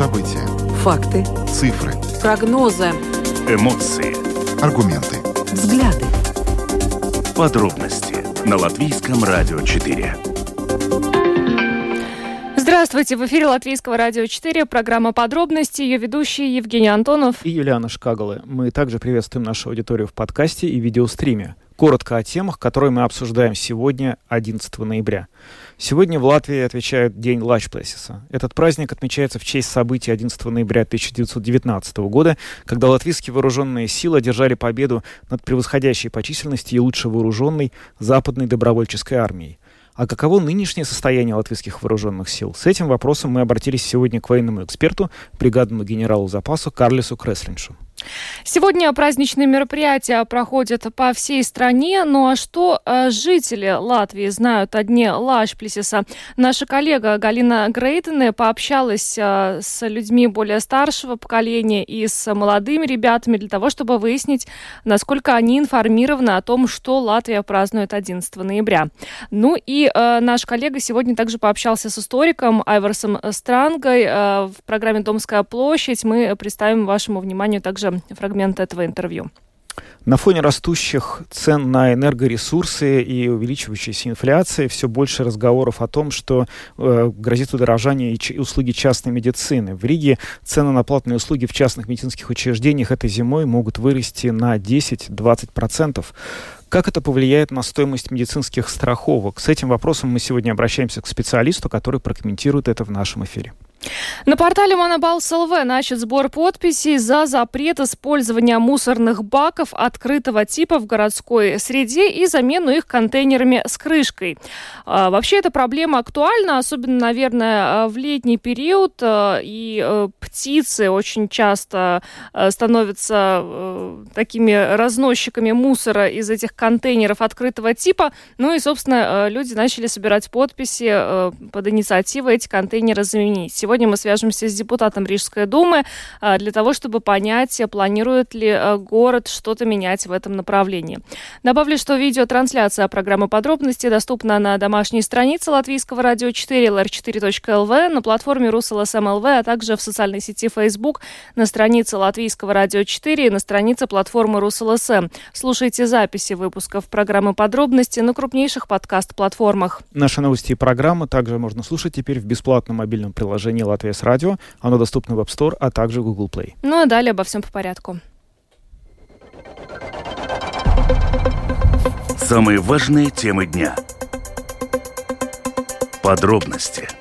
События. Факты. Цифры. Прогнозы. Эмоции. Аргументы. Взгляды. Подробности на Латвийском радио 4. Здравствуйте, в эфире Латвийского радио 4, программа «Подробности», ее ведущие Евгений Антонов и Юлиана Шкагалы. Мы также приветствуем нашу аудиторию в подкасте и видеостриме. Коротко о темах, которые мы обсуждаем сегодня, 11 ноября. Сегодня в Латвии отвечают День Лачплесиса. Этот праздник отмечается в честь событий 11 ноября 1919 года, когда латвийские вооруженные силы одержали победу над превосходящей по численности и лучше вооруженной западной добровольческой армией. А каково нынешнее состояние латвийских вооруженных сил? С этим вопросом мы обратились сегодня к военному эксперту, бригадному генералу запаса Карлису Креслиншу. Сегодня праздничные мероприятия проходят по всей стране. Ну а что э, жители Латвии знают о дне Лашплесиса? Наша коллега Галина Грейдене пообщалась э, с людьми более старшего поколения и с молодыми ребятами для того, чтобы выяснить, насколько они информированы о том, что Латвия празднует 11 ноября. Ну и э, наш коллега сегодня также пообщался с историком Айварсом Странгой в программе «Домская площадь». Мы представим вашему вниманию также фрагмент этого интервью. На фоне растущих цен на энергоресурсы и увеличивающейся инфляции все больше разговоров о том, что э, грозит удорожание и услуги частной медицины. В Риге цены на платные услуги в частных медицинских учреждениях этой зимой могут вырасти на 10-20%. Как это повлияет на стоимость медицинских страховок? С этим вопросом мы сегодня обращаемся к специалисту, который прокомментирует это в нашем эфире. На портале Монобалс ЛВ начат сбор подписей за запрет использования мусорных баков открытого типа в городской среде и замену их контейнерами с крышкой. А, вообще эта проблема актуальна, особенно, наверное, в летний период. А, и э, птицы очень часто э, становятся э, такими разносчиками мусора из этих контейнеров открытого типа. Ну и, собственно, люди начали собирать подписи под инициативой эти контейнеры заменить. Сегодня мы свяжемся с депутатом Рижской думы а, для того, чтобы понять, планирует ли а, город что-то менять в этом направлении. Добавлю, что видеотрансляция программы подробности доступна на домашней странице Латвийского радио 4 lr4.lv, на платформе РусЛСМЛВ, а также в социальной сети Facebook, на странице Латвийского радио 4 и на странице платформы РусЛСМ. Слушайте записи выпусков программы подробности на крупнейших подкаст-платформах. Наши новости и программы также можно слушать теперь в бесплатном мобильном приложении приложение «Латвия с радио». Оно доступно в App Store, а также Google Play. Ну а далее обо всем по порядку. Самые важные темы дня. Подробности –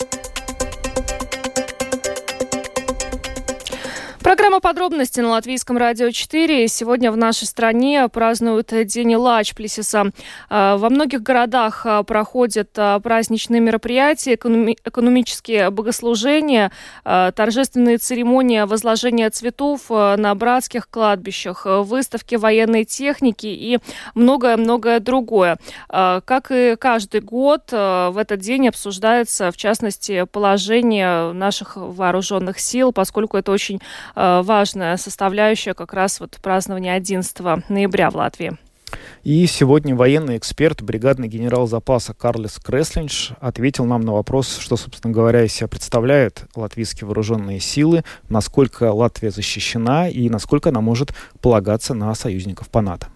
подробности на Латвийском радио 4. Сегодня в нашей стране празднуют День Лачплесиса. А, во многих городах а, проходят а, праздничные мероприятия, экономические богослужения, торжественные церемонии возложения цветов на братских кладбищах, выставки военной техники и многое-многое другое. Как и каждый год, в этот день обсуждается, в частности, положение наших вооруженных сил, поскольку это очень Э, важная составляющая как раз вот празднования 11 ноября в Латвии. И сегодня военный эксперт, бригадный генерал запаса Карлес Креслинш ответил нам на вопрос, что, собственно говоря, из себя представляют латвийские вооруженные силы, насколько Латвия защищена и насколько она может полагаться на союзников по НАТО.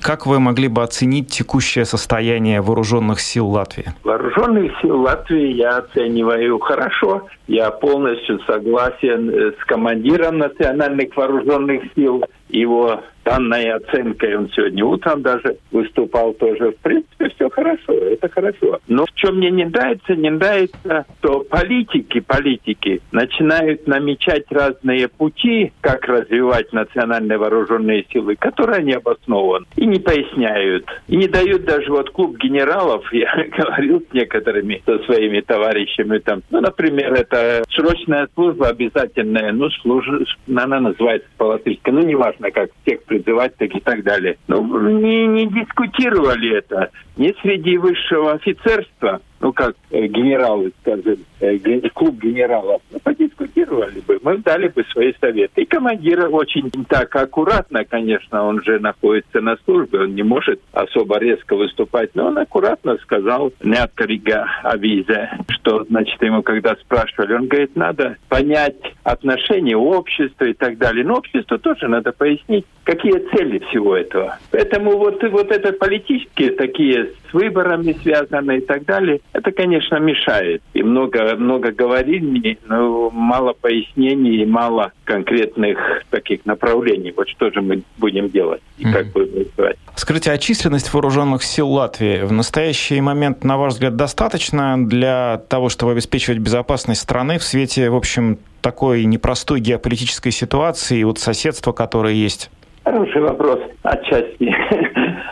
Как вы могли бы оценить текущее состояние вооруженных сил Латвии? Вооруженных сил Латвии я оцениваю хорошо. Я полностью согласен э, с командиром национальных вооруженных сил. Его данной оценкой. Он сегодня утром даже выступал тоже. В принципе, все хорошо, это хорошо. Но в чем мне не нравится, не нравится, что политики, политики начинают намечать разные пути, как развивать национальные вооруженные силы, которые не обоснованы и не поясняют. И не дают даже вот клуб генералов, я говорил с некоторыми, со своими товарищами там, ну, например, это срочная служба обязательная, ну, служба, она называется по-латышски, ну, неважно, как всех призывать так и так далее. Ну, не, не дискутировали это ни среди высшего офицерства, ну как э, генералы, скажем, э, клуб генералов, ну, подискутировали бы, мы дали бы свои советы. И командир очень так аккуратно, конечно, он же находится на службе, он не может особо резко выступать, но он аккуратно сказал, не откорига авизе, что, значит, ему когда спрашивали, он говорит, надо понять отношения общества и так далее. Но обществу тоже надо пояснить, какие цели всего этого. Поэтому вот, вот это политические такие с выборами связаны и так далее, это, конечно, мешает. И много, много говорили, но мало пояснений и мало конкретных таких направлений. Вот что же мы будем делать и mm-hmm. как будем называть. Скажите, а численность вооруженных сил Латвии в настоящий момент, на ваш взгляд, достаточно для того, чтобы обеспечивать безопасность страны в свете, в общем, такой непростой геополитической ситуации и вот соседства, которое есть? Хороший вопрос, отчасти.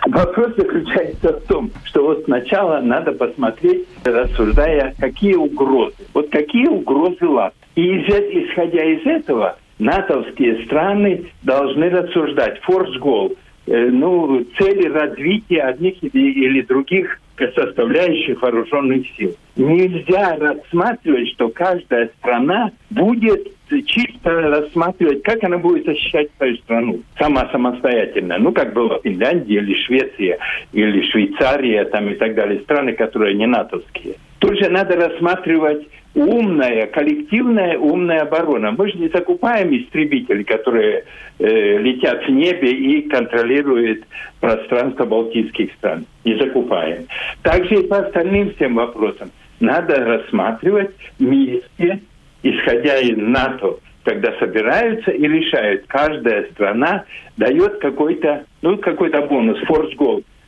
Вопрос заключается в том, что вот сначала надо посмотреть, рассуждая, какие угрозы. Вот какие угрозы ЛАТ. И исходя из этого, натовские страны должны рассуждать. Форс-гол. Э, ну, цели развития одних или других составляющих вооруженных сил. Нельзя рассматривать, что каждая страна будет чисто рассматривать, как она будет защищать свою страну сама самостоятельно. Ну, как было Финляндия или Швеция, или Швейцария там, и так далее, страны, которые не натовские. Тут же надо рассматривать умная, коллективная умная оборона. Мы же не закупаем истребители, которые э, летят в небе и контролируют пространство балтийских стран. Не закупаем. Также и по остальным всем вопросам. Надо рассматривать вместе, исходя из НАТО, когда собираются и решают. Каждая страна дает какой-то, ну, какой-то бонус, форс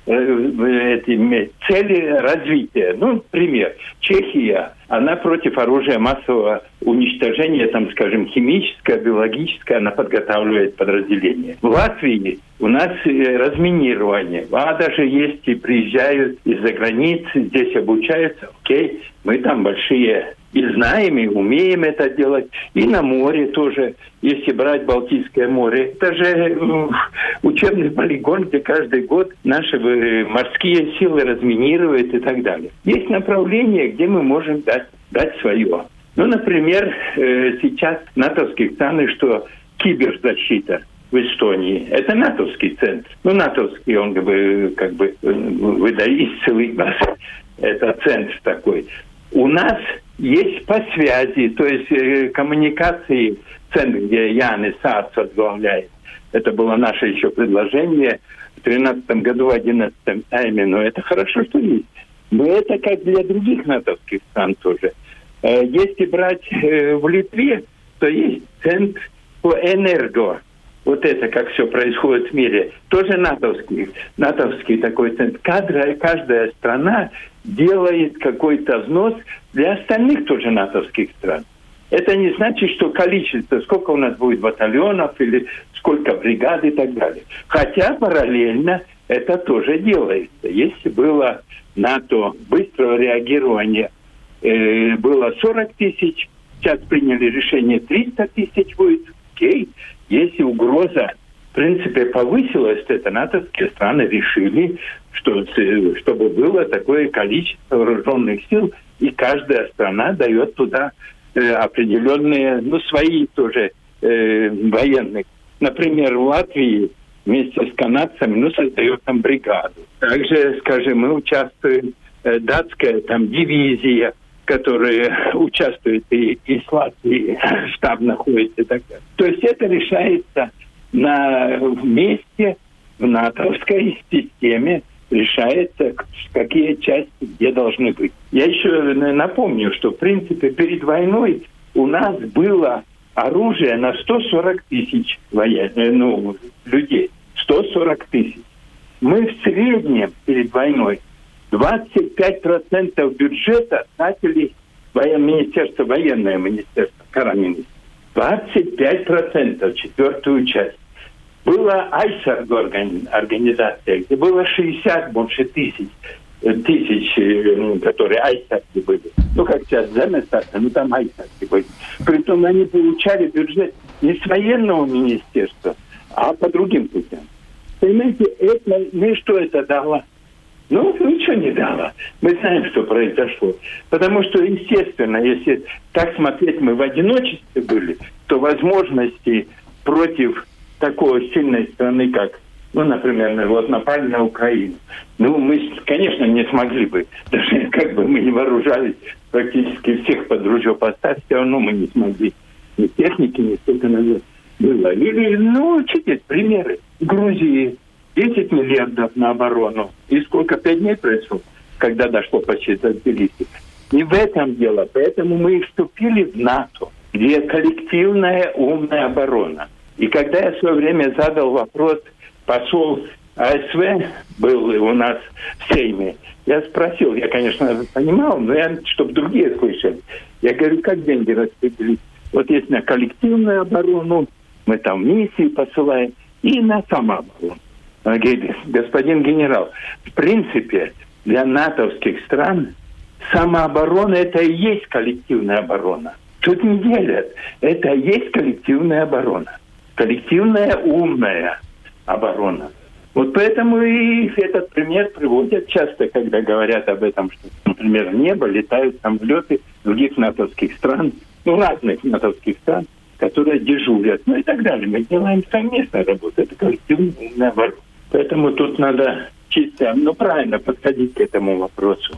Э, эти цели развития. Ну, пример. Чехия, она против оружия массового уничтожения, там, скажем, химическое, биологическое, она подготавливает подразделения. В Латвии у нас э, разминирование. А даже если приезжают из-за границы, здесь обучаются, окей, мы там большие и знаем, и умеем это делать. И на море тоже, если брать Балтийское море. Это же э, учебный полигон, где каждый год наши э, морские силы разминируют и так далее. Есть направления, где мы можем дать, дать свое. Ну, например, э, сейчас натовские страны, что киберзащита в Эстонии. Это натовский центр. Ну, натовский, он как бы, как бы выдает целый Это центр такой. У нас есть по связи, то есть э, коммуникации центр, где Ян Исац возглавляет. Это было наше еще предложение в 2013 году, в 2011 а именно. Это хорошо, что есть. Но это как для других натовских стран тоже. Э, если брать э, в Литве, то есть центр по энерго. Вот это, как все происходит в мире, тоже натовский, натовский такой центр. Каждая, каждая страна делает какой-то взнос для остальных тоже натовских стран. Это не значит, что количество, сколько у нас будет батальонов или сколько бригад и так далее. Хотя параллельно это тоже делается. Если было НАТО быстрого реагирования э, было 40 тысяч, сейчас приняли решение 300 тысяч будет, окей. Если угроза в принципе повысилась, то это натовские страны решили, что, чтобы было такое количество вооруженных сил, и каждая страна дает туда э, определенные, ну, свои тоже э, военных. Например, в Латвии вместе с канадцами, ну, создает там бригаду. Также, скажем, мы участвуем, э, датская там дивизия, которая участвует и, и с Латвии, штаб находится так. То есть это решается на месте в натовской системе решается, какие части где должны быть. Я еще напомню, что, в принципе, перед войной у нас было оружие на 140 тысяч воен... Э, ну, людей. 140 тысяч. Мы в среднем перед войной 25% бюджета тратили воен... Министерство военное министерство, Караминис. 25%, четвертую часть. Была Айсаргу организация, где было 60 больше тысяч э, тысяч, э, которые айсарки были. Ну, как сейчас Земестарка, ну, там айсарки были. Притом они получали бюджет не с военного министерства, а по другим путям. Понимаете, это, ну что это дало? Ну, ничего не дало. Мы знаем, что произошло. Потому что, естественно, если так смотреть, мы в одиночестве были, то возможности против такой сильной страны, как, ну, например, вот напали на Украину. Ну, мы, конечно, не смогли бы, даже как бы мы не вооружались практически всех под ружье поставить, все равно мы не смогли. Ни техники, ни столько, наверное, было. Или, ну, читать примеры. Грузии 10 миллиардов на оборону. И сколько, пять дней прошло? когда дошло почти до Тбилиси. Не в этом дело. Поэтому мы и вступили в НАТО, где коллективная умная оборона. И когда я в свое время задал вопрос, посол АСВ был у нас в Сейме, я спросил, я, конечно, понимал, но я, чтобы другие слышали. Я говорю, как деньги распределить? Вот есть на коллективную оборону, мы там миссии посылаем, и на самооборону. Он говорит, господин генерал, в принципе, для натовских стран самооборона – это и есть коллективная оборона. Тут не делят. Это и есть коллективная оборона. Коллективная умная оборона. Вот поэтому и этот пример приводят часто, когда говорят об этом, что, например, небо летают самолеты других натовских стран, ну, разных натовских стран, которые дежурят, ну и так далее. Мы делаем совместную работу. Это коллективная оборона. Поэтому тут надо чисто, ну, правильно подходить к этому вопросу.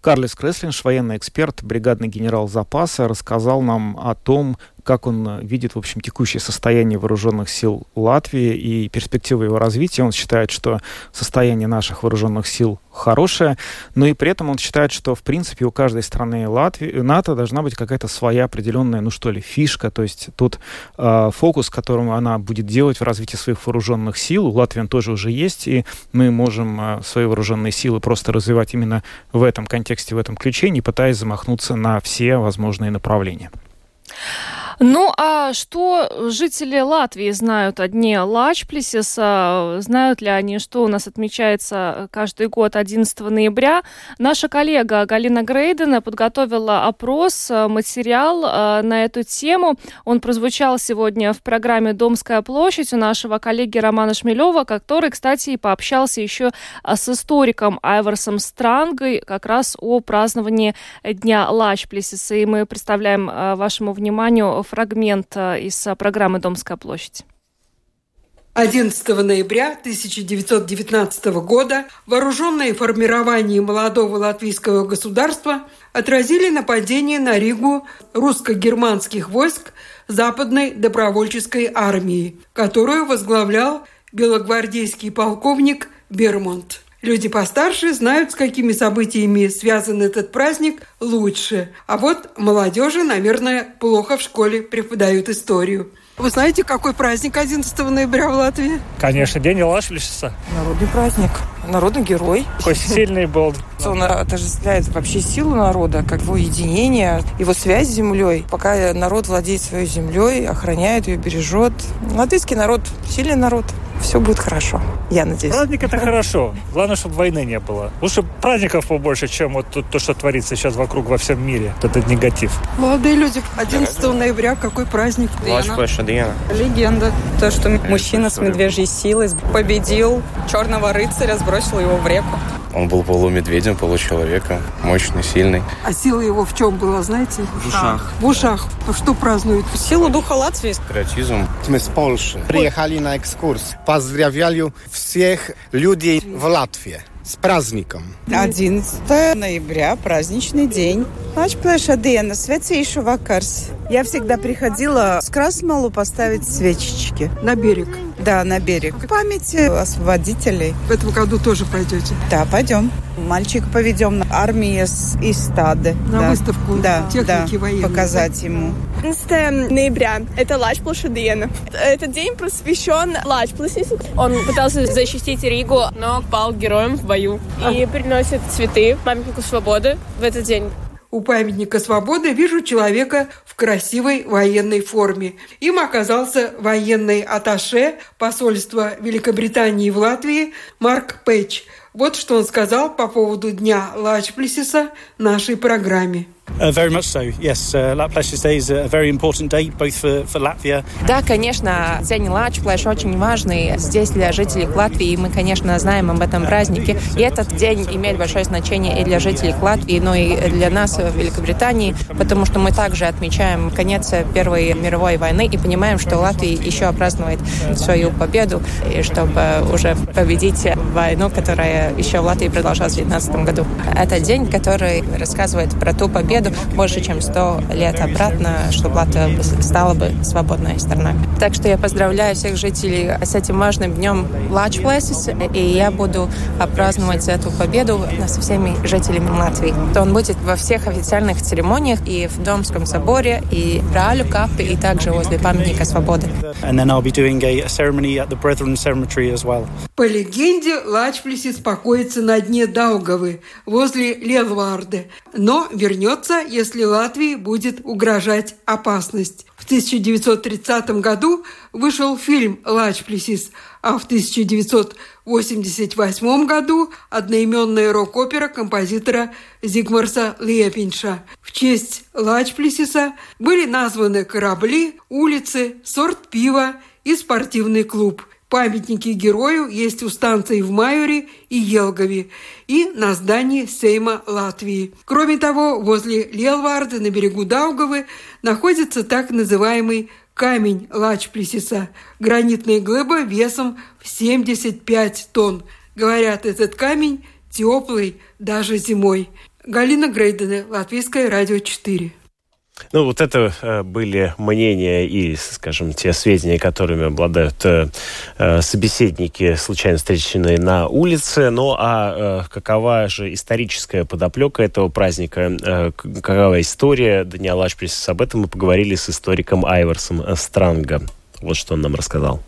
Карлис Креслинш, военный эксперт, бригадный генерал запаса, рассказал нам о том, как он э, видит, в общем, текущее состояние вооруженных сил Латвии и перспективы его развития. Он считает, что состояние наших вооруженных сил хорошее, но и при этом он считает, что, в принципе, у каждой страны Латвии, НАТО должна быть какая-то своя определенная, ну что ли, фишка, то есть тут э, фокус, которым она будет делать в развитии своих вооруженных сил. У Латвии он тоже уже есть, и мы можем э, свои вооруженные силы просто развивать именно в этом контексте, в этом ключе, не пытаясь замахнуться на все возможные направления. Ну, а что жители Латвии знают о дне Лачплесиса? Знают ли они, что у нас отмечается каждый год 11 ноября? Наша коллега Галина Грейдена подготовила опрос, э, материал э, на эту тему. Он прозвучал сегодня в программе «Домская площадь» у нашего коллеги Романа Шмелева, который, кстати, и пообщался еще э, с историком Айварсом Странгой как раз о праздновании Дня Лачплесиса. И мы представляем вашему вниманию фрагмент э, из э, программы «Домская площадь». 11 ноября 1919 года вооруженные формирования молодого латвийского государства отразили нападение на Ригу русско-германских войск Западной добровольческой армии, которую возглавлял белогвардейский полковник Бермонт. Люди постарше знают, с какими событиями связан этот праздник лучше. А вот молодежи, наверное, плохо в школе преподают историю. Вы знаете, какой праздник 11 ноября в Латвии? Конечно, День Лашлиса. Народный праздник. Народный герой. Какой сильный был. Он отождествляет вообще силу народа, как его единение, его связь с землей. Пока народ владеет своей землей, охраняет ее, бережет. Латвийский народ – сильный народ все будет хорошо. Я надеюсь. Праздник это хорошо. Главное, чтобы войны не было. Лучше праздников побольше, чем вот тут то, что творится сейчас вокруг во всем мире. Вот этот негатив. Молодые люди, 11 ноября какой праздник? Легенда. То, что мужчина с медвежьей силой победил черного рыцаря, сбросил его в реку. Он был полумедведем, получеловеком, мощный, сильный. А сила его в чем была, знаете? В ушах. В ушах. Что празднуют? Силу духа Латвии. Патриотизм. Мы с Польши. Приехали на экскурс. Поздравляю всех людей в Латвии с праздником. 11 ноября, праздничный день. Atšplēša diena, свecīšu vakars. Я всегда приходила с Красмалу поставить свечечки. На берег? Да, на берег. В памяти освободителей. В этом году тоже пойдете? Да, пойдем. Мальчика поведем на армии из стады. На да. выставку да, техники да, военной. Показать ему. 11 ноября. Это Лачплаша Диена. Этот день посвящен Лачпласису. Он пытался защитить Ригу, но пал героем в бою. И приносит цветы памятнику свободы в этот день. У памятника свободы вижу человека красивой военной форме. Им оказался военный аташе посольства Великобритании в Латвии Марк Пэтч. Вот что он сказал по поводу Дня Лачплесиса нашей программе. Да, конечно, День Лачплэш очень важный здесь для жителей Латвии, мы, конечно, знаем об этом празднике. И этот день имеет большое значение и для жителей Латвии, но и для нас в Великобритании, потому что мы также отмечаем конец Первой мировой войны и понимаем, что Латвия еще празднует свою победу, и чтобы уже победить войну, которая еще в Латвии продолжалась в 19 году. Это день, который рассказывает про ту победу больше, чем 100 лет обратно, чтобы Латвия стала бы свободной страной. Так что я поздравляю всех жителей с этим важным днем Places, и я буду праздновать эту победу со всеми жителями Латвии. То он будет во всех официальных церемониях и в Домском соборе, и в Ралю капе, и также возле памятника свободы. And then I'll be doing a, a ceremony at the Brethren Cemetery as well. По легенде, Лачплесис покоится на дне Даугавы, возле Лелварде, но вернется, если Латвии будет угрожать опасность. В 1930 году вышел фильм «Лачплесис», а в 1988 году одноименная рок-опера композитора Зигмарса Лепинша. В честь Лачплесиса были названы корабли, улицы, сорт пива и спортивный клуб. Памятники герою есть у станций в Майоре и Елгове и на здании Сейма Латвии. Кроме того, возле Лелварда на берегу Даугавы находится так называемый камень Лачплесиса – гранитная глыба весом в 75 тонн. Говорят, этот камень теплый даже зимой. Галина Грейдене, Латвийское радио 4. Ну, вот это э, были мнения и, скажем, те сведения, которыми обладают э, э, собеседники, случайно встреченные на улице. Ну, а какова же историческая подоплека этого праздника? Какова история Дня Лачприсис? Об этом мы поговорили с историком Айверсом Странго. Вот что он нам рассказал.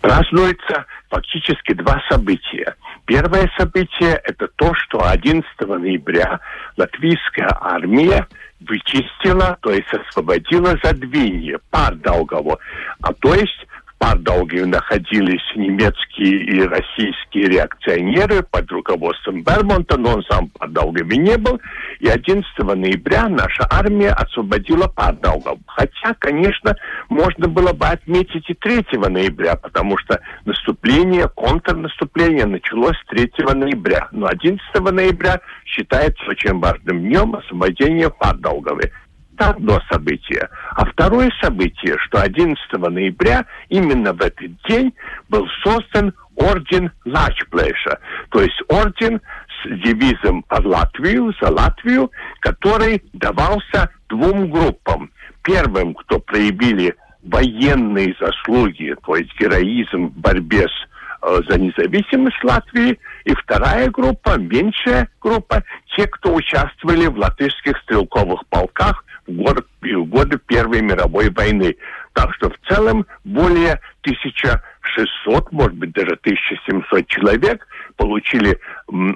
Празднуется фактически два события. Первое событие – это то, что 11 ноября латвийская армия вычистила, то есть освободила задвинье, пар Долгово. А то есть Пардаугаве находились немецкие и российские реакционеры под руководством Бермонта, но он сам в Пардаугаве не был. И 11 ноября наша армия освободила Пардаугав. Хотя, конечно, можно было бы отметить и 3 ноября, потому что наступление, контрнаступление началось 3 ноября. Но 11 ноября считается очень важным днем освобождения Пардаугавы. Это одно событие. А второе событие, что 11 ноября именно в этот день был создан орден Лачплеша, то есть орден с девизом «Под Латвию», «За Латвию», который давался двум группам. Первым, кто проявили военные заслуги, то есть героизм в борьбе с э, за независимость Латвии, и вторая группа, меньшая группа, те, кто участвовали в латышских стрелковых полках год, в годы Первой мировой войны. Так что в целом более 1600, может быть, даже 1700 человек получили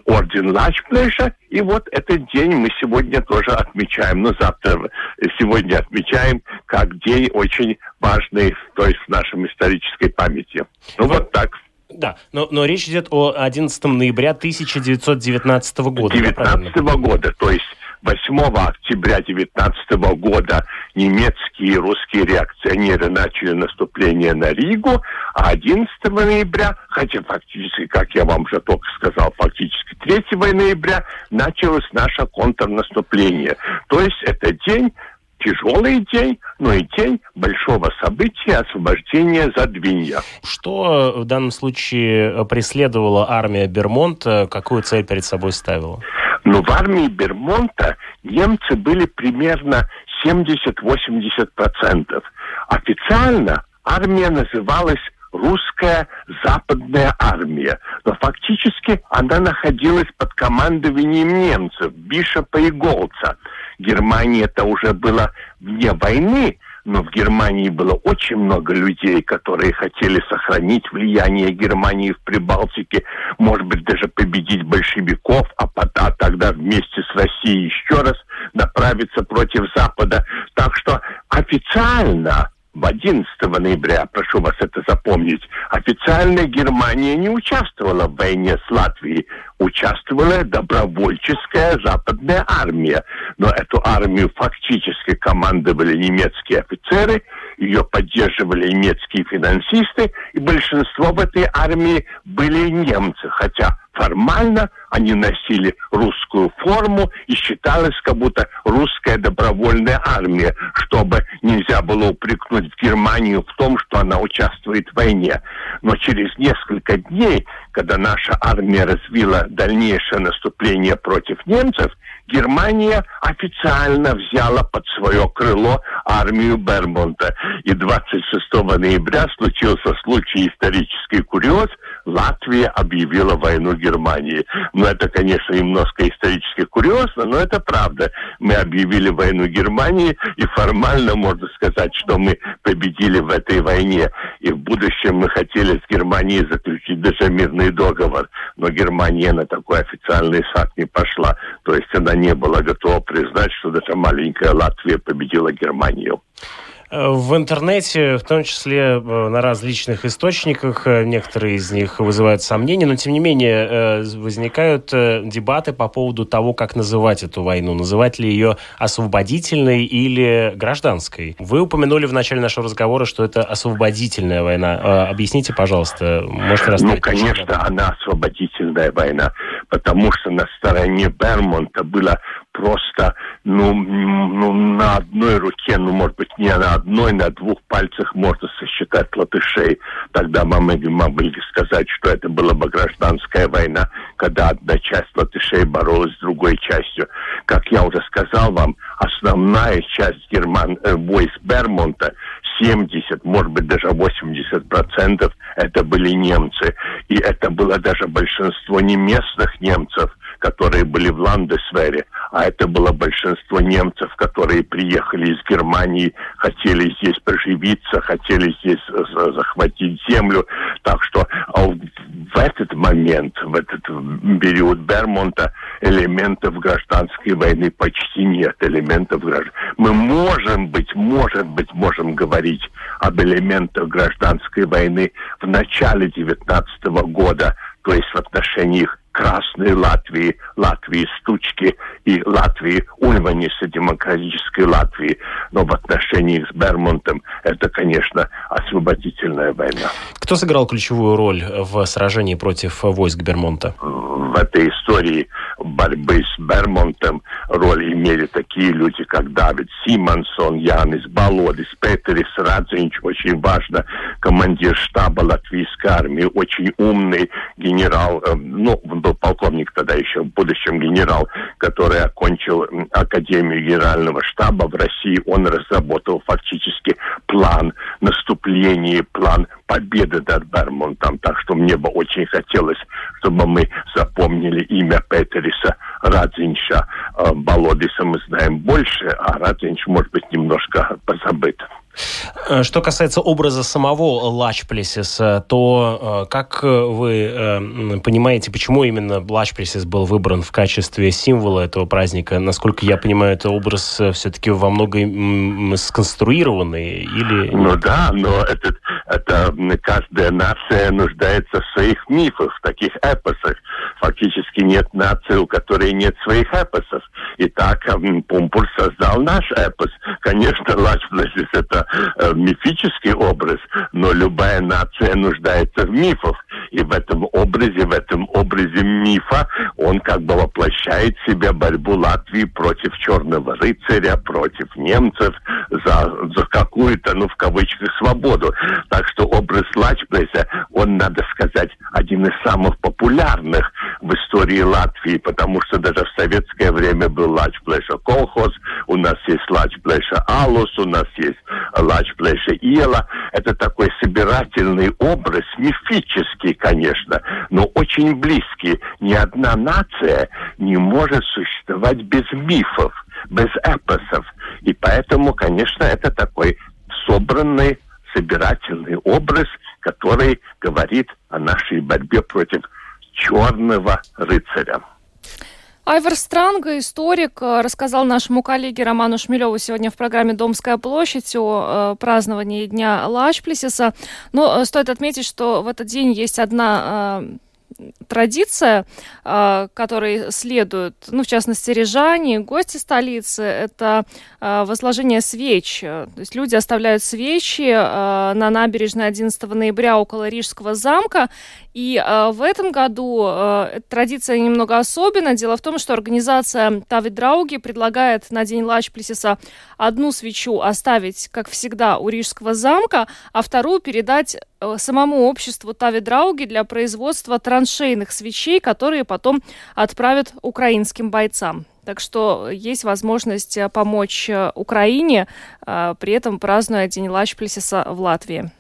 орден Лачплеша, и вот этот день мы сегодня тоже отмечаем, но завтра сегодня отмечаем как день очень важный, то есть в нашем исторической памяти. Ну вот так. Да, но, но речь идет о 11 ноября 1919 года. 19 года, то есть 8 октября 19 года немецкие и русские реакционеры начали наступление на Ригу, а 11 ноября, хотя фактически, как я вам уже только сказал, фактически 3 ноября началось наше контрнаступление. То есть это день тяжелый день, но и день большого события освобождения Задвинья. Что в данном случае преследовала армия Бермонта? Какую цель перед собой ставила? Но в армии Бермонта немцы были примерно 70-80%. Официально армия называлась русская западная армия, но фактически она находилась под командованием немцев, Бишопа и Голца. Германия это уже была вне войны, но в Германии было очень много людей, которые хотели сохранить влияние Германии в Прибалтике, может быть, даже победить большевиков, а, а тогда вместе с Россией еще раз направиться против Запада. Так что официально в 11 ноября, прошу вас это запомнить, официальная Германия не участвовала в войне с Латвией, участвовала добровольческая западная армия. Но эту армию фактически командовали немецкие офицеры, ее поддерживали немецкие финансисты, и большинство в этой армии были немцы, хотя формально они носили русскую форму и считалось как будто русская добровольная армия, чтобы нельзя было упрекнуть Германию в том, что она участвует в войне. Но через несколько дней, когда наша армия развила дальнейшее наступление против немцев, Германия официально взяла под свое крыло армию Бермонта. И 26 ноября случился случай исторический курьез. Латвия объявила войну Германии. Но это, конечно, немножко исторически курьезно, но это правда. Мы объявили войну Германии, и формально можно сказать, что мы победили в этой войне. И в будущем мы хотели с Германией заключить даже мирный договор. Но Германия на такой официальный шаг не пошла. То есть она не была готова признать, что даже маленькая Латвия победила Германию. В интернете, в том числе э, на различных источниках, э, некоторые из них вызывают сомнения, но тем не менее э, возникают дебаты по поводу того, как называть эту войну. Называть ли ее освободительной или гражданской. Вы упомянули в начале нашего разговора, что это освободительная война. Объясните, пожалуйста, можете Ну, конечно, она освободительная война, потому что на стороне Бермонта было просто, ну, ну, на одной руке, ну, может быть, не на одной, на двух пальцах можно сосчитать латышей. Тогда мы могли сказать, что это была бы гражданская война, когда одна часть латышей боролась с другой частью. Как я уже сказал вам, основная часть герман, э, войск Бермонта 70, может быть, даже 80 процентов это были немцы. И это было даже большинство не местных немцев, которые были в Ландесвере, а это было большинство немцев, которые приехали из Германии, хотели здесь поживиться, хотели здесь захватить землю. Так что а в этот момент, в этот период Бермонта, элементов гражданской войны почти нет. Элементов граждан. Мы можем быть, может быть, можем говорить об элементах гражданской войны в начале 19 года, то есть в отношении их Красной Латвии, Латвии Стучки и Латвии Ульваниса, демократической Латвии. Но в отношении с Бермонтом это, конечно, освободительная война. Кто сыграл ключевую роль в сражении против войск Бермонта? В этой истории борьбы с Бермонтом роль имели такие люди, как Давид Симонсон, Янис Балодис, Петерис Радзинч, очень важно, командир штаба латвийской армии, очень умный генерал, э, был полковник тогда еще, в будущем генерал, который окончил Академию Генерального штаба в России. Он разработал фактически план наступления, план победы над Бермонтом. Так что мне бы очень хотелось, чтобы мы запомнили имя Петериса Радзинча. Э, Болодиса мы знаем больше, а Радзинч, может быть, немножко позабыт. Э, что касается образа самого Лачплесиса, то э, как вы э, понимаете, почему именно Лачплесис был выбран в качестве символа этого праздника? Насколько я понимаю, это образ все-таки во многом сконструированный или... Ну да, но этот, это каждая нация нуждается в своих мифах, в таких эпосах. Фактически нет нации, у которой нет своих эпосов. И так Пумпур создал наш эпос. Конечно, Лачплесис это э, мифический образ, но любая нация нуждается в мифах. И в этом образе, в этом образе мифа он как бы воплощает в себя борьбу Латвии против черного рыцаря, против немцев за, за какую-то, ну, в кавычках, свободу. Так что образ Лачплеса, он, надо сказать, один из самых популярных в истории Латвии, потому что даже в советское время был Лачплеша колхоз, у нас есть Лачплеша Алус, у нас есть Лачплеша Иела. Это такой собирательный образ, мифический, конечно, но очень близкий. Ни одна нация не может существовать без мифов, без эпосов. И поэтому, конечно, это такой собранный, собирательный образ, который говорит о нашей борьбе против черного рыцаря. Айвар Странга, историк, э, рассказал нашему коллеге Роману Шмелеву сегодня в программе «Домская площадь» о э, праздновании Дня Лачплесиса. Но стоит отметить, что в этот день есть одна традиция, которой следуют, ну, в частности, рижане, гости столицы, это возложение свеч. То есть люди оставляют свечи на набережной 11 ноября около Рижского замка, и э, в этом году э, традиция немного особенная. Дело в том, что организация Тави Драуги предлагает на День Лачплесиса одну свечу оставить, как всегда, у Рижского замка, а вторую передать э, самому обществу Тави Драуги для производства траншейных свечей, которые потом отправят украинским бойцам. Так что есть возможность э, помочь э, Украине, при этом празднуя День Лачплесиса в Латвии.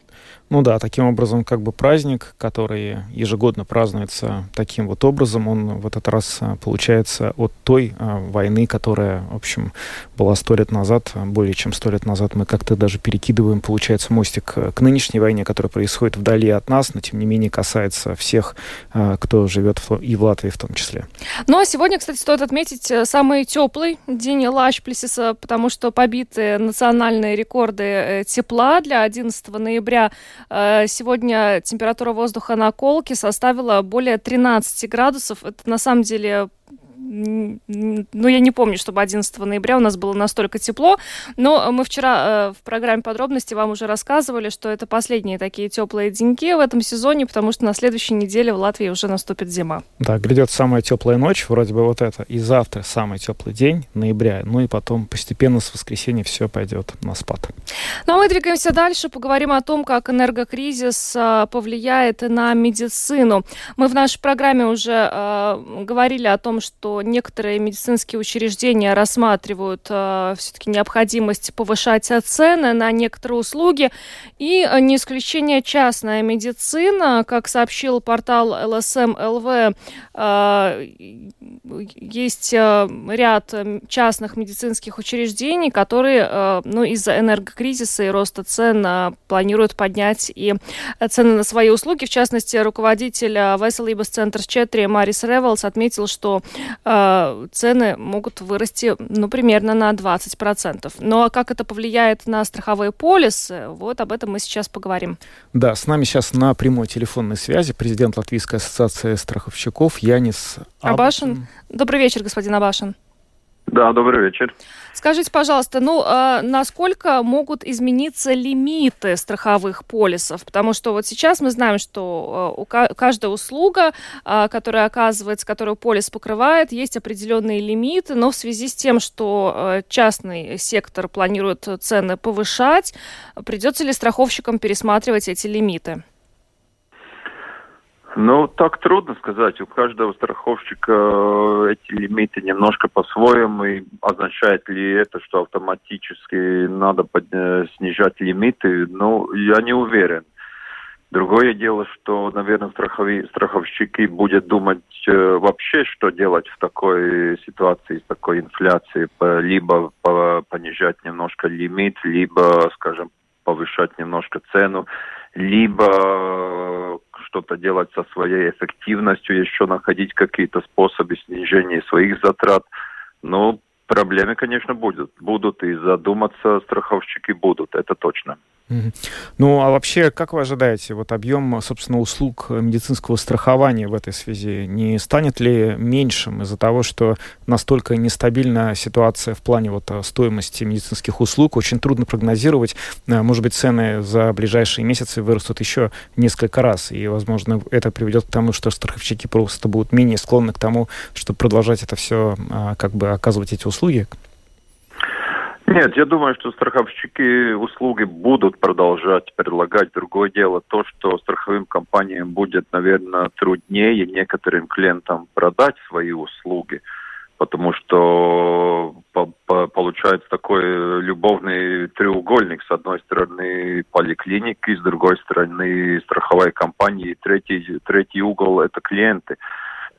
Ну да, таким образом, как бы праздник, который ежегодно празднуется таким вот образом, он в этот раз а, получается от той а, войны, которая, в общем, была сто лет назад, а, более чем сто лет назад. Мы как-то даже перекидываем, получается, мостик к нынешней войне, которая происходит вдали от нас, но тем не менее касается всех, кто живет и в Латвии в том числе. Ну а сегодня, кстати, стоит отметить э, самый теплый день Лачплесиса, потому что побиты национальные рекорды э, тепла для 11 ноября Э, сегодня температура воздуха на Колке составила более 13 градусов. Это на самом деле ну, я не помню, чтобы 11 ноября у нас было настолько тепло, но мы вчера э, в программе подробности вам уже рассказывали, что это последние такие теплые деньки в этом сезоне, потому что на следующей неделе в Латвии уже наступит зима. Да, грядет самая теплая ночь, вроде бы вот это, и завтра самый теплый день, ноября, ну и потом постепенно с воскресенья все пойдет на спад. Ну а мы двигаемся дальше, поговорим о том, как энергокризис э, повлияет на медицину. Мы в нашей программе уже э, говорили о том, что некоторые медицинские учреждения рассматривают э, все-таки необходимость повышать цены на некоторые услуги. И э, не исключение частная медицина. Как сообщил портал ЛСМ ЛВ, э, есть э, ряд частных медицинских учреждений, которые э, ну, из-за энергокризиса и роста цен э, планируют поднять и цены на свои услуги. В частности, руководитель Веселибас Центр 4 Марис Ревелс отметил, что Э, цены могут вырасти, ну, примерно на 20%. Ну, а как это повлияет на страховые полисы, вот об этом мы сейчас поговорим. Да, с нами сейчас на прямой телефонной связи президент Латвийской ассоциации страховщиков Янис Абашин. Добрый вечер, господин Абашин. Да, добрый вечер. Скажите, пожалуйста, ну, а насколько могут измениться лимиты страховых полисов? Потому что вот сейчас мы знаем, что а, у каждая услуга, а, которая оказывается, которую полис покрывает, есть определенные лимиты, но в связи с тем, что частный сектор планирует цены повышать, придется ли страховщикам пересматривать эти лимиты? Ну, так трудно сказать. У каждого страховщика э, эти лимиты немножко по-своему. И означает ли это, что автоматически надо под... Э, снижать лимиты? Ну, я не уверен. Другое дело, что, наверное, страхови... страховщики будут думать э, вообще, что делать в такой ситуации, с такой инфляцией. Либо понижать немножко лимит, либо, скажем, повышать немножко цену, либо что-то делать со своей эффективностью, еще находить какие-то способы снижения своих затрат. Но проблемы, конечно, будут. Будут и задуматься страховщики будут, это точно. Ну, а вообще, как вы ожидаете, вот объем, собственно, услуг медицинского страхования в этой связи не станет ли меньшим из-за того, что настолько нестабильна ситуация в плане вот э, стоимости медицинских услуг? Очень трудно прогнозировать. Э, может быть, цены за ближайшие месяцы вырастут еще несколько раз, и, возможно, это приведет к тому, что страховщики просто будут менее склонны к тому, чтобы продолжать это все, а, как бы оказывать эти услуги. Нет, я думаю, что страховщики услуги будут продолжать предлагать. Другое дело то, что страховым компаниям будет, наверное, труднее некоторым клиентам продать свои услуги, потому что по по получается такой любовный треугольник. С одной стороны поликлиники, с другой стороны страховая компания, и третий, третий угол – это клиенты.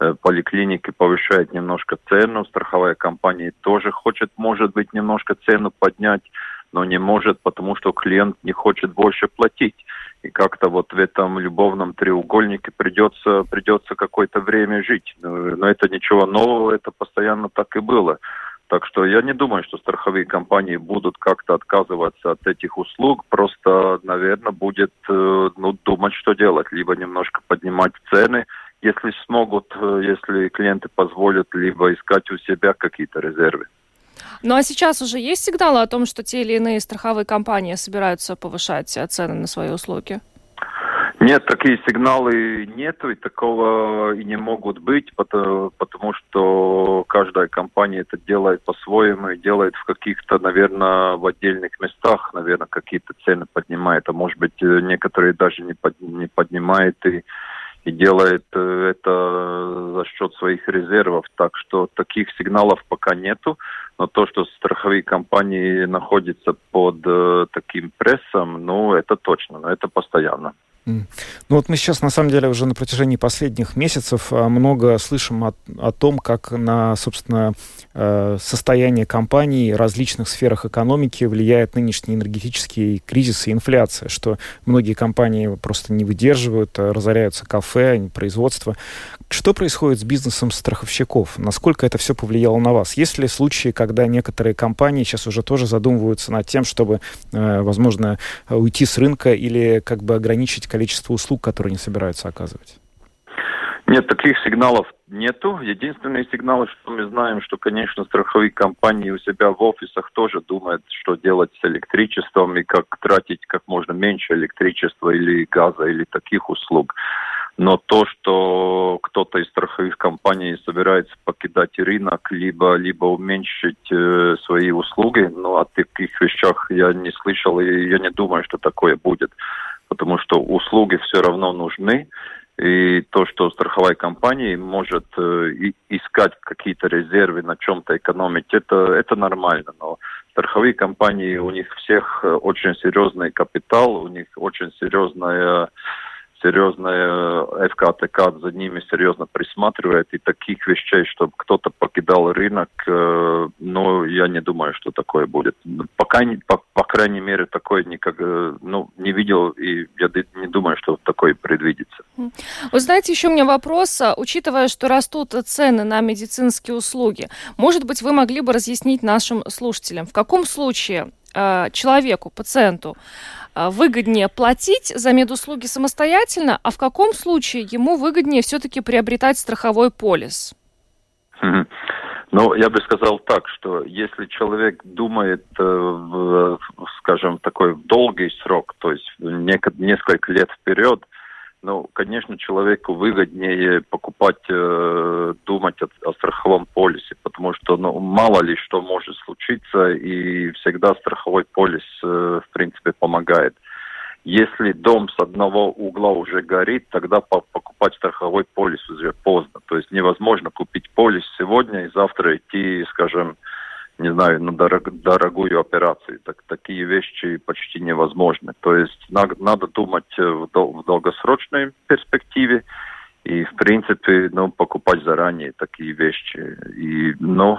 Э, поликлиники повышают немножко цену, страховая компания тоже хочет, может быть, немножко цену поднять, но не может, потому что клиент не хочет больше платить. и как-то вот в этом любовном треугольнике придется, придется какое-то время жить. Но, это ничего нового, это постоянно так и было. Так что я не думаю, что страховые компании будут как-то отказываться от этих услуг. Просто, наверное, будет э, ну, думать, что делать. Либо немножко поднимать цены, если смогут, э, если клиенты позволят, либо искать у себя какие-то резервы. Ну а сейчас уже есть сигналы о том, что те или иные страховые компании собираются повышать цены на свои услуги? Нет, такие сигналы нету, и такого и не могут быть, потому, потому что каждая компания это делает по-своему и делает в каких-то, наверное, в отдельных местах, наверное, какие-то цены поднимает, а может быть, э, некоторые даже не, под, не поднимает и, и делает э, это за счет своих резервов. Так что таких сигналов пока нету, но то, что страховые компании находятся под э, таким прессом, ну, это точно, но это постоянно. Ну вот мы сейчас, на самом деле, уже на протяжении последних месяцев а, много слышим о, о том, как на, собственно, э, состояние компаний в различных сферах экономики влияет нынешний энергетический кризис и инфляция, что многие компании просто не выдерживают, а разоряются кафе, производство. Что происходит с бизнесом страховщиков? Насколько это все повлияло на вас? Есть ли случаи, когда некоторые компании сейчас уже тоже задумываются над тем, чтобы, э, возможно, уйти с рынка или как бы ограничить количество услуг, которые они собираются оказывать? Нет, таких сигналов нету. Единственные сигналы, что мы знаем, что, конечно, страховые компании у себя в офисах тоже думают, что делать с электричеством и как тратить как можно меньше электричества или газа или таких услуг. Но то, что кто-то из страховых компаний собирается покидать рынок, либо, либо уменьшить э, свои услуги, ну, о таких вещах я не слышал, и я не думаю, что такое будет потому что услуги все равно нужны. И то, что страховая компания может э, искать какие-то резервы, на чем-то экономить, это, это нормально. Но страховые компании, у них всех э, очень серьезный капитал, у них очень серьезная серьезная э, ФКТК за ними серьезно присматривает, и таких вещей, чтобы кто-то покидал рынок, э, ну, я не думаю, что такое будет. Пока, не, по, по крайней мере, такое никак, э, ну, не видел, и я не думаю, что такое предвидится. Вы знаете, еще у меня вопрос, а, учитывая, что растут цены на медицинские услуги, может быть, вы могли бы разъяснить нашим слушателям, в каком случае человеку, пациенту, а, выгоднее платить за медуслуги самостоятельно, а в каком случае ему выгоднее все-таки приобретать страховой полис? Ну, я бы сказал так, что если человек думает, э, скажем, такой долгий срок, то есть несколько лет вперед, ну, конечно, человеку выгоднее покупать, э, думать о, о страховом полисе, потому что, ну, мало ли что может случиться, и всегда страховой полис, э, в принципе, помогает. Если дом с одного угла уже горит, тогда покупать страховой полис уже поздно. То есть невозможно купить полис сегодня и завтра идти, скажем, не знаю, на дорог, дорогую операцию. Так, такие вещи почти невозможны. То есть надо, надо думать в, дол, в долгосрочной перспективе и, в принципе, ну, покупать заранее такие вещи. И, ну,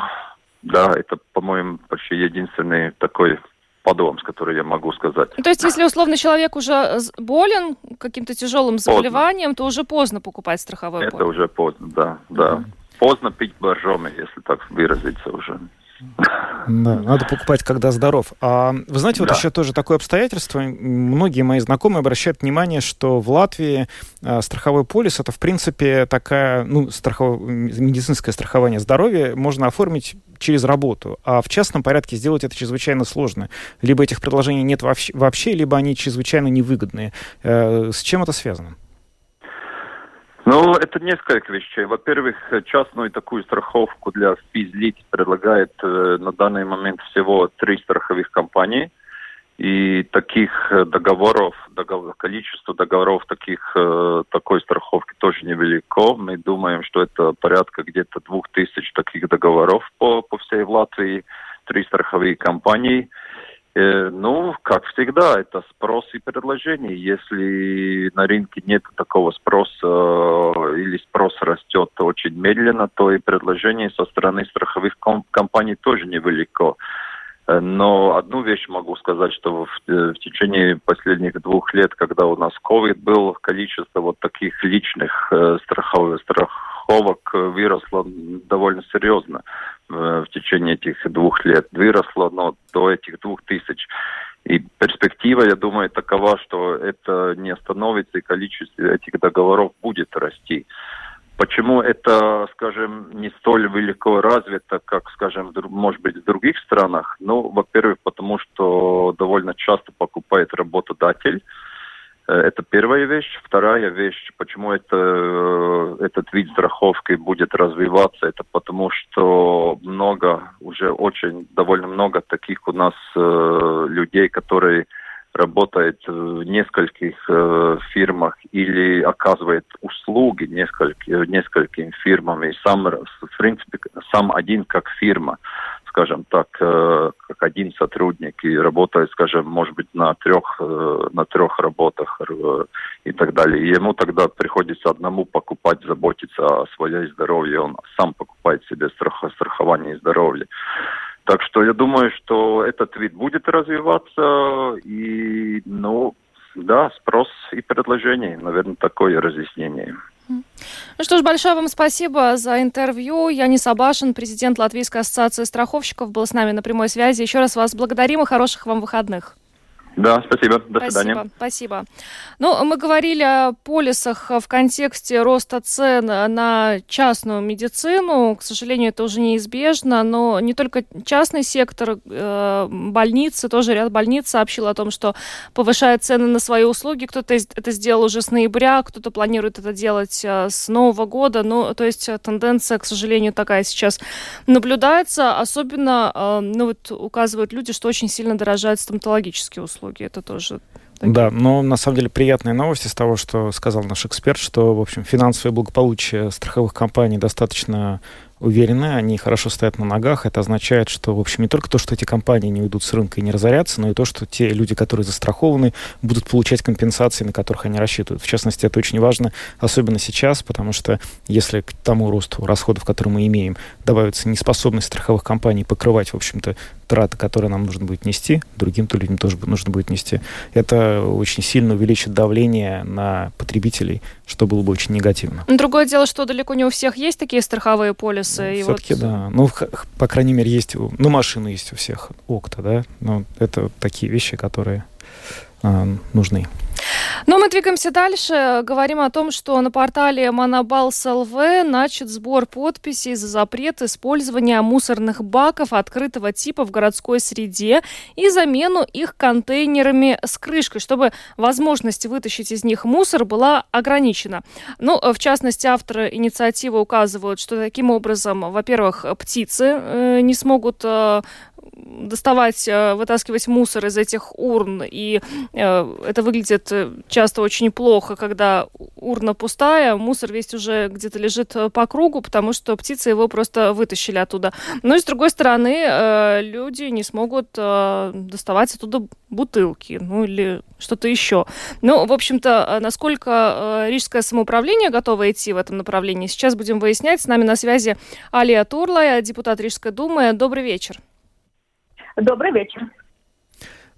да, это, по-моему, почти единственный такой подъем, с которым я могу сказать. То есть, если условно человек уже болен каким-то тяжелым заболеванием, поздно. то уже поздно покупать страховой Это полис. уже поздно, да, да. Mm-hmm. Поздно пить боржоми, если так выразиться уже. Да, надо покупать, когда здоров. А вы знаете, вот да. еще тоже такое обстоятельство. Многие мои знакомые обращают внимание, что в Латвии а, страховой полис это, в принципе, такая, ну, страхов... медицинское страхование здоровья можно оформить через работу. А в частном порядке сделать это чрезвычайно сложно. Либо этих предложений нет вообще, вообще либо они чрезвычайно невыгодные. Э, с чем это связано? Ну, это несколько вещей. Во-первых, частную такую страховку для физлиц предлагает э, на данный момент всего три страховых компании. И таких э, договоров, договор, количество договоров таких, э, такой страховки тоже невелико. Мы думаем, что это порядка где-то двух тысяч таких договоров по, по всей Латвии. Три страховые компании. Э, ну, как всегда, это спрос и предложение. Если на рынке нет такого спроса э, или спрос растет очень медленно, то и предложение со стороны страховых компаний тоже невелико. Но одну вещь могу сказать, что в, в течение последних двух лет, когда у нас COVID был, количество вот таких личных страховых, страховок выросло довольно серьезно в течение этих двух лет. Выросло но до этих двух тысяч. И перспектива, я думаю, такова, что это не остановится, и количество этих договоров будет расти. Почему это, скажем, не столь велико развито, как, скажем, может быть, в других странах? Ну, во-первых, потому что довольно часто покупает работодатель, Э, это первая вещь. Вторая вещь, почему это, э, этот вид страховки будет развиваться, это потому что много, уже очень довольно много таких у нас э, людей, которые работают в нескольких э, фирмах или оказывает услуги нескольким, нескольким фирмам и сам, в принципе, сам один как фирма скажем так, э, как один сотрудник и работает, скажем, может быть, на трех, э, на трех работах э, и так далее. Ему тогда приходится одному покупать, заботиться о своей здоровье. Он сам покупает себе страх, страхование здоровья. Так что я думаю, что этот вид будет развиваться, и, ну, да, спрос и предложение, наверное, такое разъяснение. Ну что ж, большое вам спасибо за интервью. Янис Абашин, президент Латвийской ассоциации страховщиков, был с нами на прямой связи. Еще раз вас благодарим и хороших вам выходных. Да, спасибо. До спасибо, свидания. Спасибо. Ну, мы говорили о полисах в контексте роста цен на частную медицину. К сожалению, это уже неизбежно, но не только частный сектор, э, больницы, тоже ряд больниц сообщил о том, что повышает цены на свои услуги. Кто-то это сделал уже с ноября, кто-то планирует это делать э, с Нового года. Ну, то есть тенденция, к сожалению, такая сейчас наблюдается. Особенно, э, ну, вот указывают люди, что очень сильно дорожают стоматологические услуги услуги. Это тоже да, но на самом деле приятная новость из того, что сказал наш эксперт, что, в общем, финансовое благополучие страховых компаний достаточно уверены, они хорошо стоят на ногах. Это означает, что, в общем, не только то, что эти компании не уйдут с рынка и не разорятся, но и то, что те люди, которые застрахованы, будут получать компенсации, на которых они рассчитывают. В частности, это очень важно, особенно сейчас, потому что если к тому росту расходов, которые мы имеем, добавится неспособность страховых компаний покрывать, в общем-то, траты, которые нам нужно будет нести, другим-то людям тоже нужно будет нести, это очень сильно увеличит давление на потребителей, что было бы очень негативно. Другое дело, что далеко не у всех есть такие страховые полисы, ну, все-таки, вот... да. Ну, по крайней мере, есть... Ну, машины есть у всех. Окта, да? Ну, это такие вещи, которые э, нужны. Но мы двигаемся дальше. Говорим о том, что на портале Монобалс ЛВ начат сбор подписей за запрет использования мусорных баков открытого типа в городской среде и замену их контейнерами с крышкой, чтобы возможность вытащить из них мусор была ограничена. Ну, в частности, авторы инициативы указывают, что таким образом, во-первых, птицы э, не смогут э, доставать, э, вытаскивать мусор из этих урн, и э, это выглядит э, часто очень плохо, когда урна пустая, мусор весь уже где-то лежит по кругу, потому что птицы его просто вытащили оттуда. Ну и с другой стороны, люди не смогут доставать оттуда бутылки, ну или что-то еще. Ну, в общем-то, насколько Рижское самоуправление готово идти в этом направлении, сейчас будем выяснять. С нами на связи Алия Турлая, депутат Рижской думы. Добрый вечер. Добрый вечер.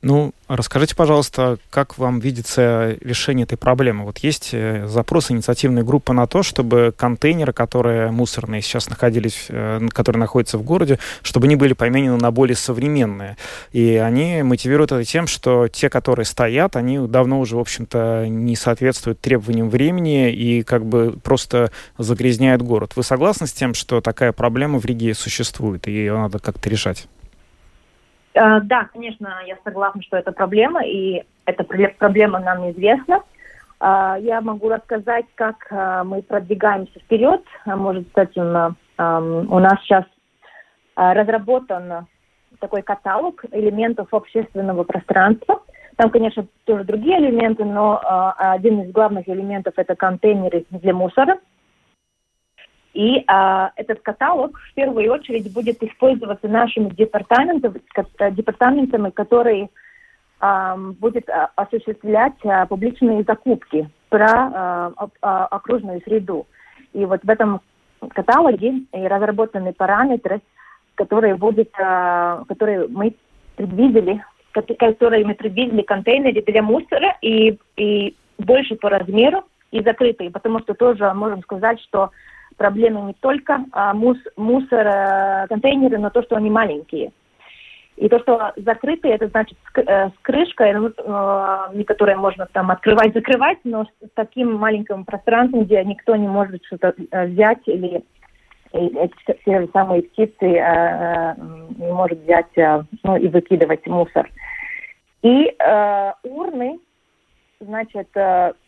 Ну, расскажите, пожалуйста, как вам видится решение этой проблемы? Вот есть э, запрос инициативной группы на то, чтобы контейнеры, которые мусорные сейчас находились, э, которые находятся в городе, чтобы они были поменены на более современные. И они мотивируют это тем, что те, которые стоят, они давно уже, в общем-то, не соответствуют требованиям времени и как бы просто загрязняют город. Вы согласны с тем, что такая проблема в Риге существует, и ее надо как-то решать? Э, да, конечно, я согласна, что это проблема, и эта проблема нам известна. Э, я могу рассказать, как э, мы продвигаемся вперед. Может, кстати, эм, у нас сейчас разработан такой каталог элементов общественного пространства. Там, конечно, тоже другие элементы, но один из главных элементов это контейнеры для мусора. И а, этот каталог в первую очередь будет использоваться нашими департаментами, департаментами которые а, будет а, осуществлять а, публичные закупки про а, окружную среду. И вот в этом каталоге разработаны параметры, которые, будет, которые мы предвидели, которые мы предвидели контейнеры для мусора и, и больше по размеру и закрытые, потому что тоже можем сказать, что проблема не только а, мус, мусор, а, контейнеры, но то, что они маленькие. И то, что закрытые, это значит э, с крышкой, э, которые можно там открывать, закрывать, но с таким маленьким пространством, где никто не может что-то э, взять или эти все же самые птицы э, э, не может взять э, ну, и выкидывать мусор. И э, урны, значит,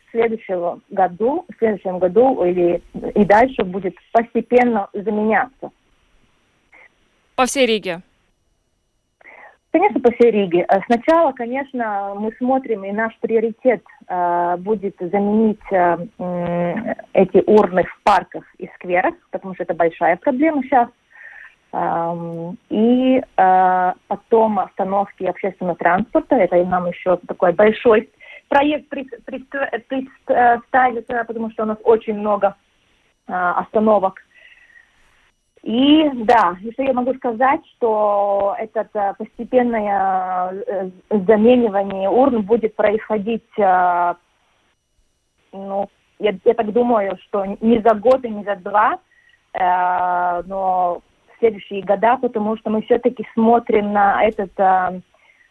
э, в следующем году, в следующем году или и дальше будет постепенно заменяться. По всей Риге? Конечно, по всей Риге. Э, сначала, конечно, мы смотрим, и наш приоритет э, будет заменить э, эти урны в парках и скверах, потому что это большая проблема сейчас. Э, и э, потом остановки общественного транспорта. Это нам еще такой большой проект представится, потому что у нас очень много э, остановок. И да, еще я могу сказать, что это э, постепенное э, заменивание урн будет происходить, ну, я, я так думаю, что не за год и не за два, но в следующие года, потому что мы все-таки смотрим на этот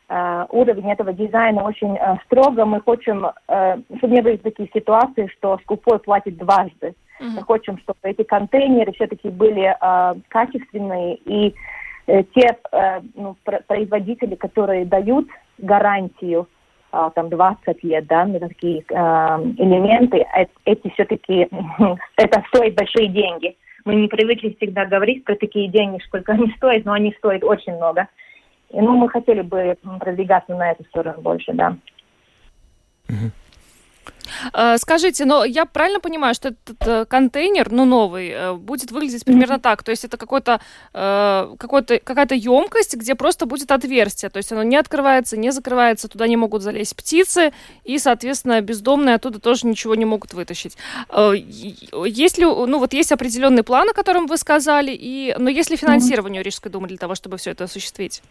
уровень этого дизайна очень строго. Мы хотим, чтобы не были такие ситуации, что скупой платит дважды. Mm-hmm. Мы хотим, чтобы эти контейнеры все-таки были э, качественные, и э, те э, ну, производители, которые дают гарантию э, там 20 лет, да, на такие э, элементы, э, эти все-таки, это стоит большие деньги. Мы не привыкли всегда говорить про такие деньги, сколько они стоят, но они стоят очень много. Ну, мы хотели бы продвигаться на эту сторону больше, да. Mm-hmm. Э, скажите, но я правильно понимаю, что этот э, контейнер, ну, новый, э, будет выглядеть примерно так? То есть это какой-то, какой-то, какая-то емкость, где просто будет отверстие, то есть оно не открывается, не закрывается, туда не могут залезть птицы, и, соответственно, бездомные оттуда тоже ничего не могут вытащить. Есть ли, ну, вот есть определенный план, о котором вы сказали, и, но есть ли финансирование у Рижской думы для того, чтобы все это осуществить?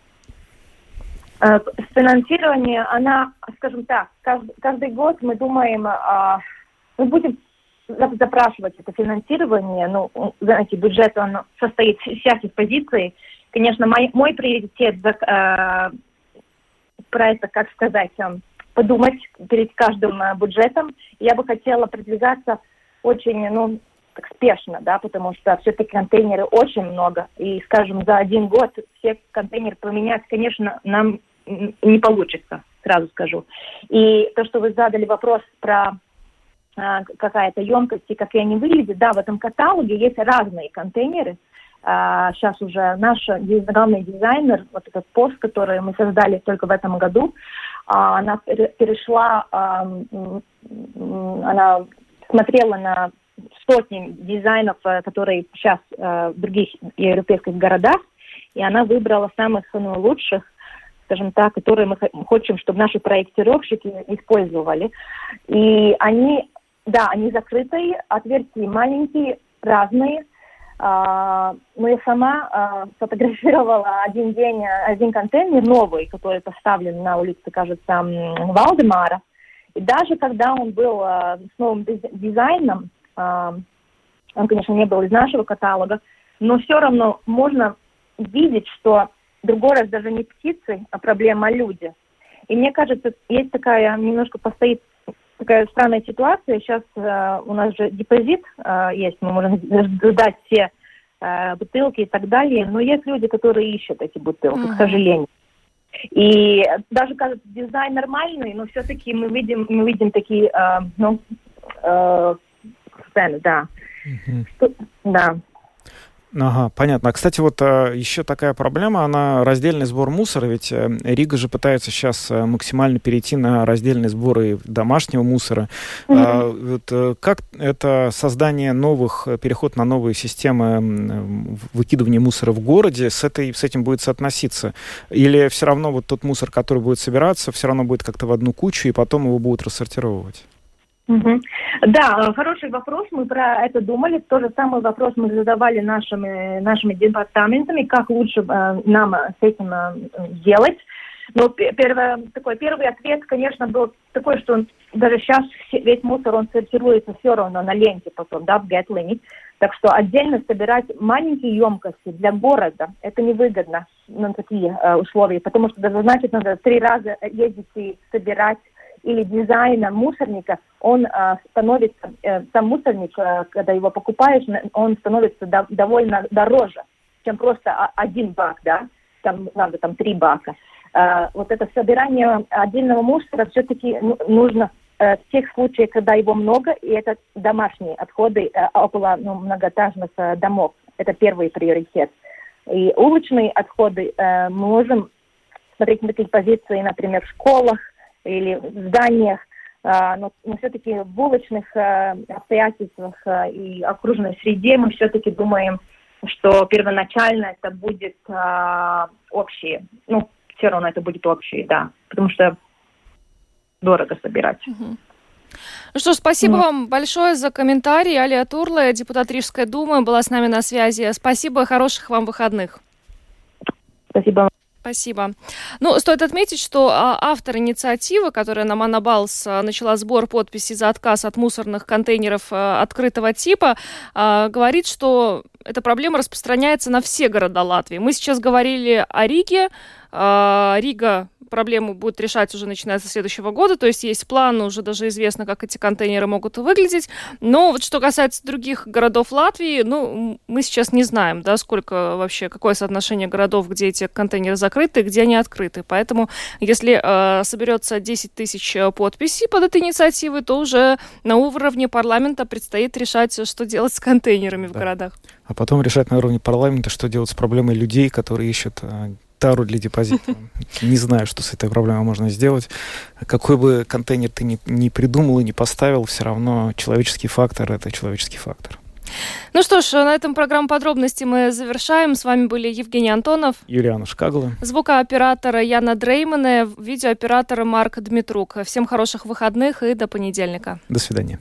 Э, финансирование, она, скажем так, каждый, каждый год мы думаем, а, мы будем запрашивать это финансирование, ну, знаете, бюджет, он состоит из всяких позиций. Конечно, мой, мой приоритет э, про это, как сказать, э, подумать перед каждым э, бюджетом. Я бы хотела продвигаться очень, ну, так спешно, да, потому что все-таки контейнеры очень много, и, скажем, за один год все контейнеры поменять, конечно, нам не получится, сразу скажу. И то, что вы задали вопрос про а, какая-то емкость и как они выглядят, да, в этом каталоге есть разные контейнеры. А, сейчас уже наш главный дизайнер, вот этот пост, который мы создали только в этом году, а, она перешла, она смотрела на сотни дизайнов, э, которые сейчас э, в других европейских городах, и она выбрала самых ну, лучших скажем так, которые мы хотим, чтобы наши проектировщики использовали. И они, да, они закрытые, отверстия маленькие, разные. А, но я сама а, фотографировала один день, один контейнер новый, который поставлен на улице, кажется, Валдемара. И даже когда он был а, с новым дизайном, а, он, конечно, не был из нашего каталога, но все равно можно видеть, что другой раз даже не птицы, а проблема люди. И мне кажется, есть такая немножко постоит такая странная ситуация. Сейчас э, у нас же депозит э, есть, мы можем сдать все э, бутылки и так далее, но есть люди, которые ищут эти бутылки, mm-hmm. к сожалению. И даже кажется дизайн нормальный, но все-таки мы видим, мы видим такие, э, ну, э, сцены, да. Mm-hmm. Что, да. Ага, понятно. А, кстати, вот а, еще такая проблема, она раздельный сбор мусора, ведь а, Рига же пытается сейчас а, максимально перейти на раздельный сбор и домашнего мусора. Mm-hmm. А, вот, а, как это создание новых, переход на новые системы выкидывания мусора в городе с, этой, с этим будет соотноситься? Или все равно вот тот мусор, который будет собираться, все равно будет как-то в одну кучу, и потом его будут рассортировывать? Да, хороший вопрос. Мы про это думали. То же самый вопрос мы задавали нашими, нашими департаментами, как лучше э, нам с этим э, делать. Но первое, такой первый ответ, конечно, был такой, что даже сейчас весь мусор, он сортируется все равно на ленте потом, да, в GetLink. Так что отдельно собирать маленькие емкости для города, это невыгодно на такие э, условия, потому что это значит, надо три раза ездить и собирать или дизайна мусорника, он э, становится, э, сам мусорник, э, когда его покупаешь, он становится до, довольно дороже, чем просто один бак, да, там надо там три бака. Э, вот это собирание отдельного мусора все-таки нужно э, в тех случаях, когда его много, и это домашние отходы э, около ну, многоэтажных э, домов. Это первый приоритет. И уличные отходы э, мы можем смотреть на такие позиции, например, в школах, или в зданиях, а, но, но все-таки в улочных а, обстоятельствах а, и окружной среде мы все-таки думаем, что первоначально это будет общие. Ну, все равно это будет общие, да. Потому что дорого собирать. Ну что ж, спасибо ну. вам большое за комментарий. Алия Турла, депутат Рижской думы, была с нами на связи. Спасибо, хороших вам выходных. Спасибо. Спасибо. Ну, стоит отметить, что а, автор инициативы, которая на Монобалс а, начала сбор подписей за отказ от мусорных контейнеров а, открытого типа, говорит, что эта проблема распространяется на все города Латвии. Мы сейчас говорили о Риге. Рига проблему будет решать уже начиная со следующего года. То есть есть план, уже даже известно, как эти контейнеры могут выглядеть. Но вот что касается других городов Латвии, ну, мы сейчас не знаем, да, сколько вообще, какое соотношение городов, где эти контейнеры закрыты, где они открыты. Поэтому, если э, соберется 10 тысяч э, подписей под этой инициативой, то уже на уровне парламента предстоит решать, что делать с контейнерами да. в городах. А потом решать на уровне парламента, что делать с проблемой людей, которые ищут э, тару для депозита. Не знаю, что с этой проблемой можно сделать. Какой бы контейнер ты ни, ни придумал и не поставил, все равно человеческий фактор — это человеческий фактор. Ну что ж, на этом программу подробности мы завершаем. С вами были Евгений Антонов, Юлиана Шкагла, звукооператора Яна Дреймане, видеооператора Марк Дмитрук. Всем хороших выходных и до понедельника. До свидания.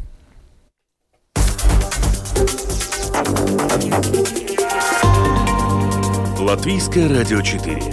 Латвийское радио 4.